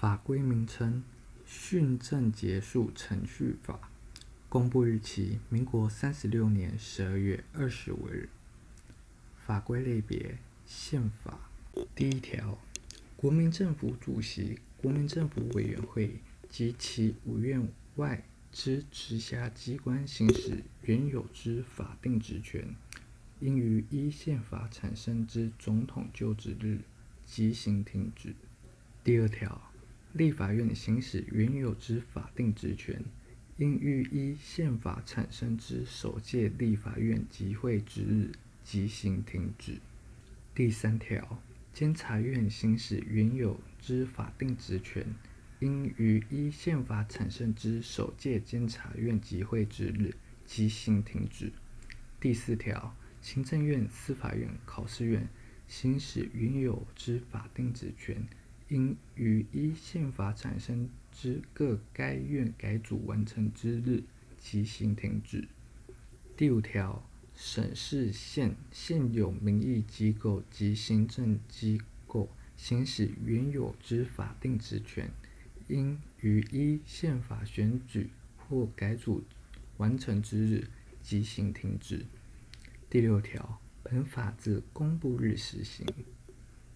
法规名称：训政结束程序法。公布日期：民国三十六年十二月二十五日。法规类别：宪法。第一条，国民政府主席、国民政府委员会及其五院外之直辖机关行使原有之法定职权，应于依宪法产生之总统就职日即行停止。第二条，立法院行使原有之法定职权，应于依宪法产生之首届立法院集会之日即行停止。第三条，监察院行使原有之法定职权，应于依宪法产生之首届监察院集会之日即行停止。第四条，行政院、司法院、考试院行使原有之法定职权，应于依宪法产生之各该院改组完成之日即行停止。第五条，省市县现有民意机构及行政机构行使原有之法定职权，应于依宪法选举或改组完成之日即行停止。第六条，本法自公布日施行。